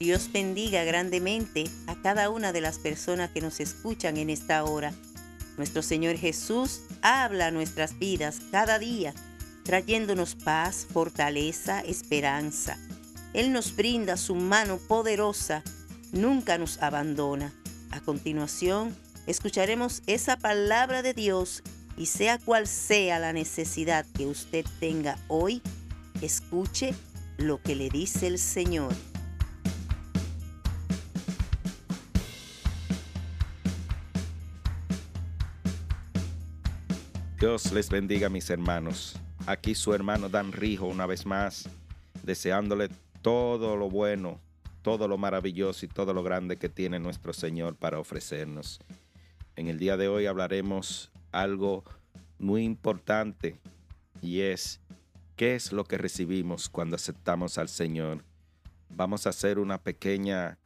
Dios bendiga grandemente a cada una de las personas que nos escuchan en esta hora. Nuestro Señor Jesús habla a nuestras vidas cada día, trayéndonos paz, fortaleza, esperanza. Él nos brinda su mano poderosa, nunca nos abandona. A continuación, escucharemos esa palabra de Dios y sea cual sea la necesidad que usted tenga hoy, escuche lo que le dice el Señor. Dios les bendiga mis hermanos. Aquí su hermano Dan Rijo una vez más, deseándole todo lo bueno, todo lo maravilloso y todo lo grande que tiene nuestro Señor para ofrecernos. En el día de hoy hablaremos algo muy importante y es qué es lo que recibimos cuando aceptamos al Señor. Vamos a hacer una pequeña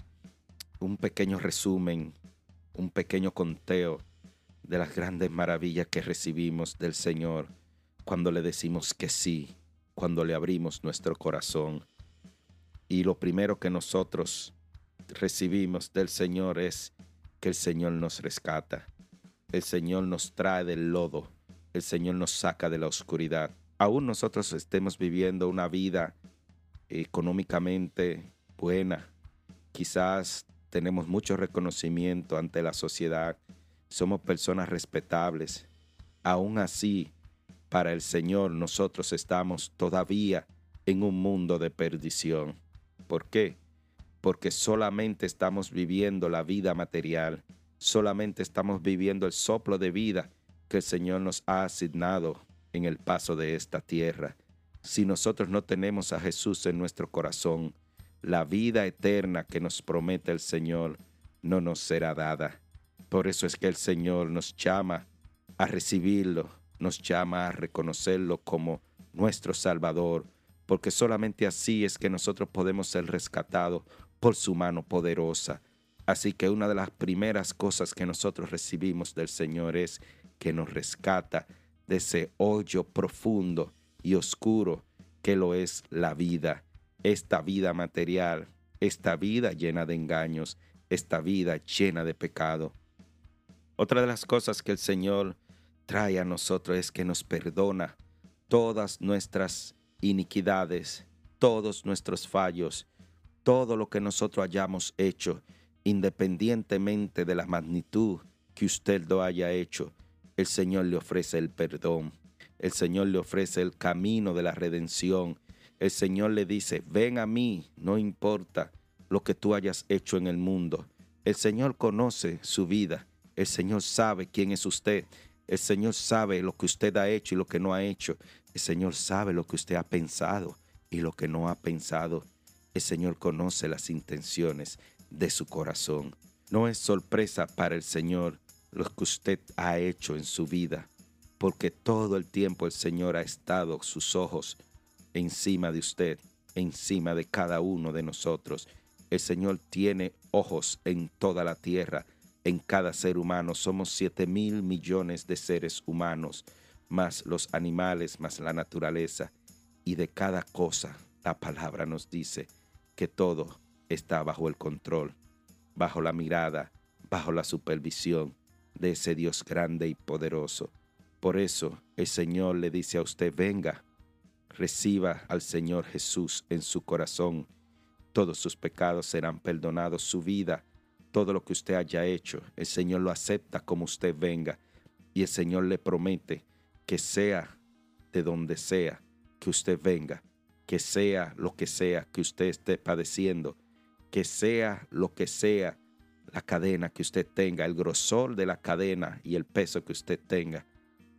un pequeño resumen, un pequeño conteo de las grandes maravillas que recibimos del Señor cuando le decimos que sí, cuando le abrimos nuestro corazón. Y lo primero que nosotros recibimos del Señor es que el Señor nos rescata. El Señor nos trae del lodo. El Señor nos saca de la oscuridad. Aún nosotros estemos viviendo una vida económicamente buena. Quizás tenemos mucho reconocimiento ante la sociedad somos personas respetables. Aún así, para el Señor nosotros estamos todavía en un mundo de perdición. ¿Por qué? Porque solamente estamos viviendo la vida material, solamente estamos viviendo el soplo de vida que el Señor nos ha asignado en el paso de esta tierra. Si nosotros no tenemos a Jesús en nuestro corazón, la vida eterna que nos promete el Señor no nos será dada. Por eso es que el Señor nos llama a recibirlo, nos llama a reconocerlo como nuestro Salvador, porque solamente así es que nosotros podemos ser rescatados por su mano poderosa. Así que una de las primeras cosas que nosotros recibimos del Señor es que nos rescata de ese hoyo profundo y oscuro que lo es la vida, esta vida material, esta vida llena de engaños, esta vida llena de pecado. Otra de las cosas que el Señor trae a nosotros es que nos perdona todas nuestras iniquidades, todos nuestros fallos, todo lo que nosotros hayamos hecho, independientemente de la magnitud que usted lo haya hecho, el Señor le ofrece el perdón. El Señor le ofrece el camino de la redención. El Señor le dice, ven a mí, no importa lo que tú hayas hecho en el mundo. El Señor conoce su vida. El Señor sabe quién es usted. El Señor sabe lo que usted ha hecho y lo que no ha hecho. El Señor sabe lo que usted ha pensado y lo que no ha pensado. El Señor conoce las intenciones de su corazón. No es sorpresa para el Señor lo que usted ha hecho en su vida, porque todo el tiempo el Señor ha estado sus ojos encima de usted, encima de cada uno de nosotros. El Señor tiene ojos en toda la tierra en cada ser humano. Somos 7 mil millones de seres humanos, más los animales, más la naturaleza. Y de cada cosa, la palabra nos dice que todo está bajo el control, bajo la mirada, bajo la supervisión de ese Dios grande y poderoso. Por eso el Señor le dice a usted, venga, reciba al Señor Jesús en su corazón. Todos sus pecados serán perdonados, su vida todo lo que usted haya hecho, el Señor lo acepta como usted venga y el Señor le promete que sea de donde sea que usted venga, que sea lo que sea que usted esté padeciendo, que sea lo que sea la cadena que usted tenga, el grosor de la cadena y el peso que usted tenga,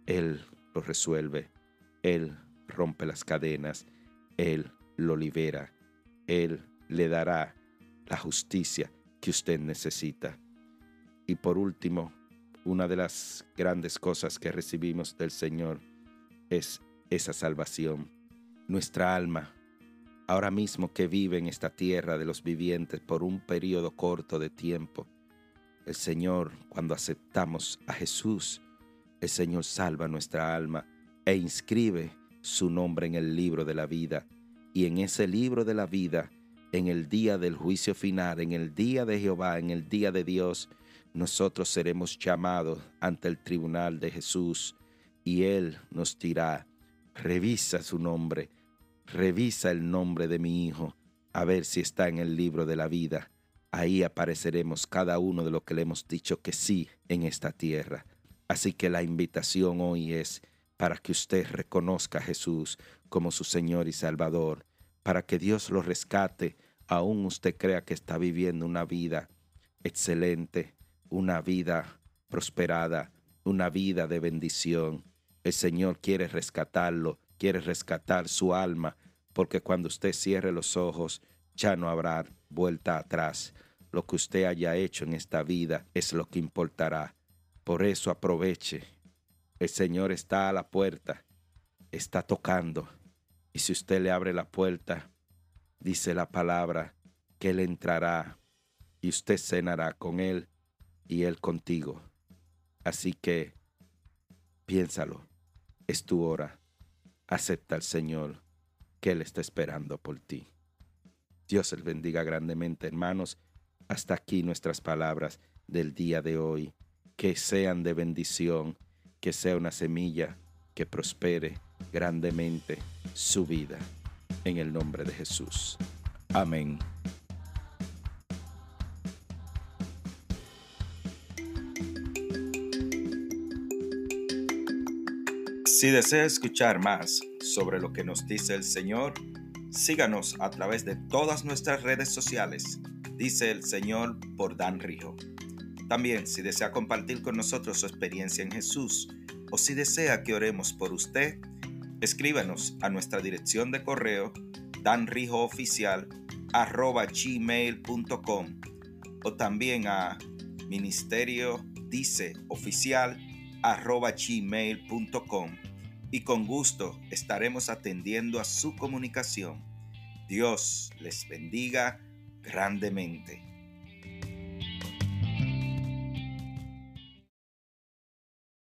Él lo resuelve, Él rompe las cadenas, Él lo libera, Él le dará la justicia que usted necesita. Y por último, una de las grandes cosas que recibimos del Señor es esa salvación. Nuestra alma, ahora mismo que vive en esta tierra de los vivientes por un periodo corto de tiempo, el Señor, cuando aceptamos a Jesús, el Señor salva nuestra alma e inscribe su nombre en el libro de la vida. Y en ese libro de la vida en el día del juicio final, en el día de Jehová, en el día de Dios, nosotros seremos llamados ante el tribunal de Jesús y Él nos dirá, revisa su nombre, revisa el nombre de mi Hijo, a ver si está en el libro de la vida. Ahí apareceremos cada uno de los que le hemos dicho que sí en esta tierra. Así que la invitación hoy es para que usted reconozca a Jesús como su Señor y Salvador, para que Dios lo rescate, aún usted crea que está viviendo una vida excelente, una vida prosperada, una vida de bendición. El Señor quiere rescatarlo, quiere rescatar su alma, porque cuando usted cierre los ojos, ya no habrá vuelta atrás. Lo que usted haya hecho en esta vida es lo que importará. Por eso aproveche. El Señor está a la puerta, está tocando. Y si usted le abre la puerta, dice la palabra, que Él entrará y usted cenará con Él y Él contigo. Así que piénsalo, es tu hora. Acepta al Señor, que Él está esperando por ti. Dios el bendiga grandemente, hermanos. Hasta aquí nuestras palabras del día de hoy. Que sean de bendición, que sea una semilla que prospere grandemente su vida. En el nombre de Jesús. Amén. Si desea escuchar más sobre lo que nos dice el Señor, síganos a través de todas nuestras redes sociales. Dice el Señor por Dan Rijo. También, si desea compartir con nosotros su experiencia en Jesús o si desea que oremos por usted, escríbanos a nuestra dirección de correo danrijooficial@gmail.com o también a ministerio y con gusto estaremos atendiendo a su comunicación. Dios les bendiga grandemente.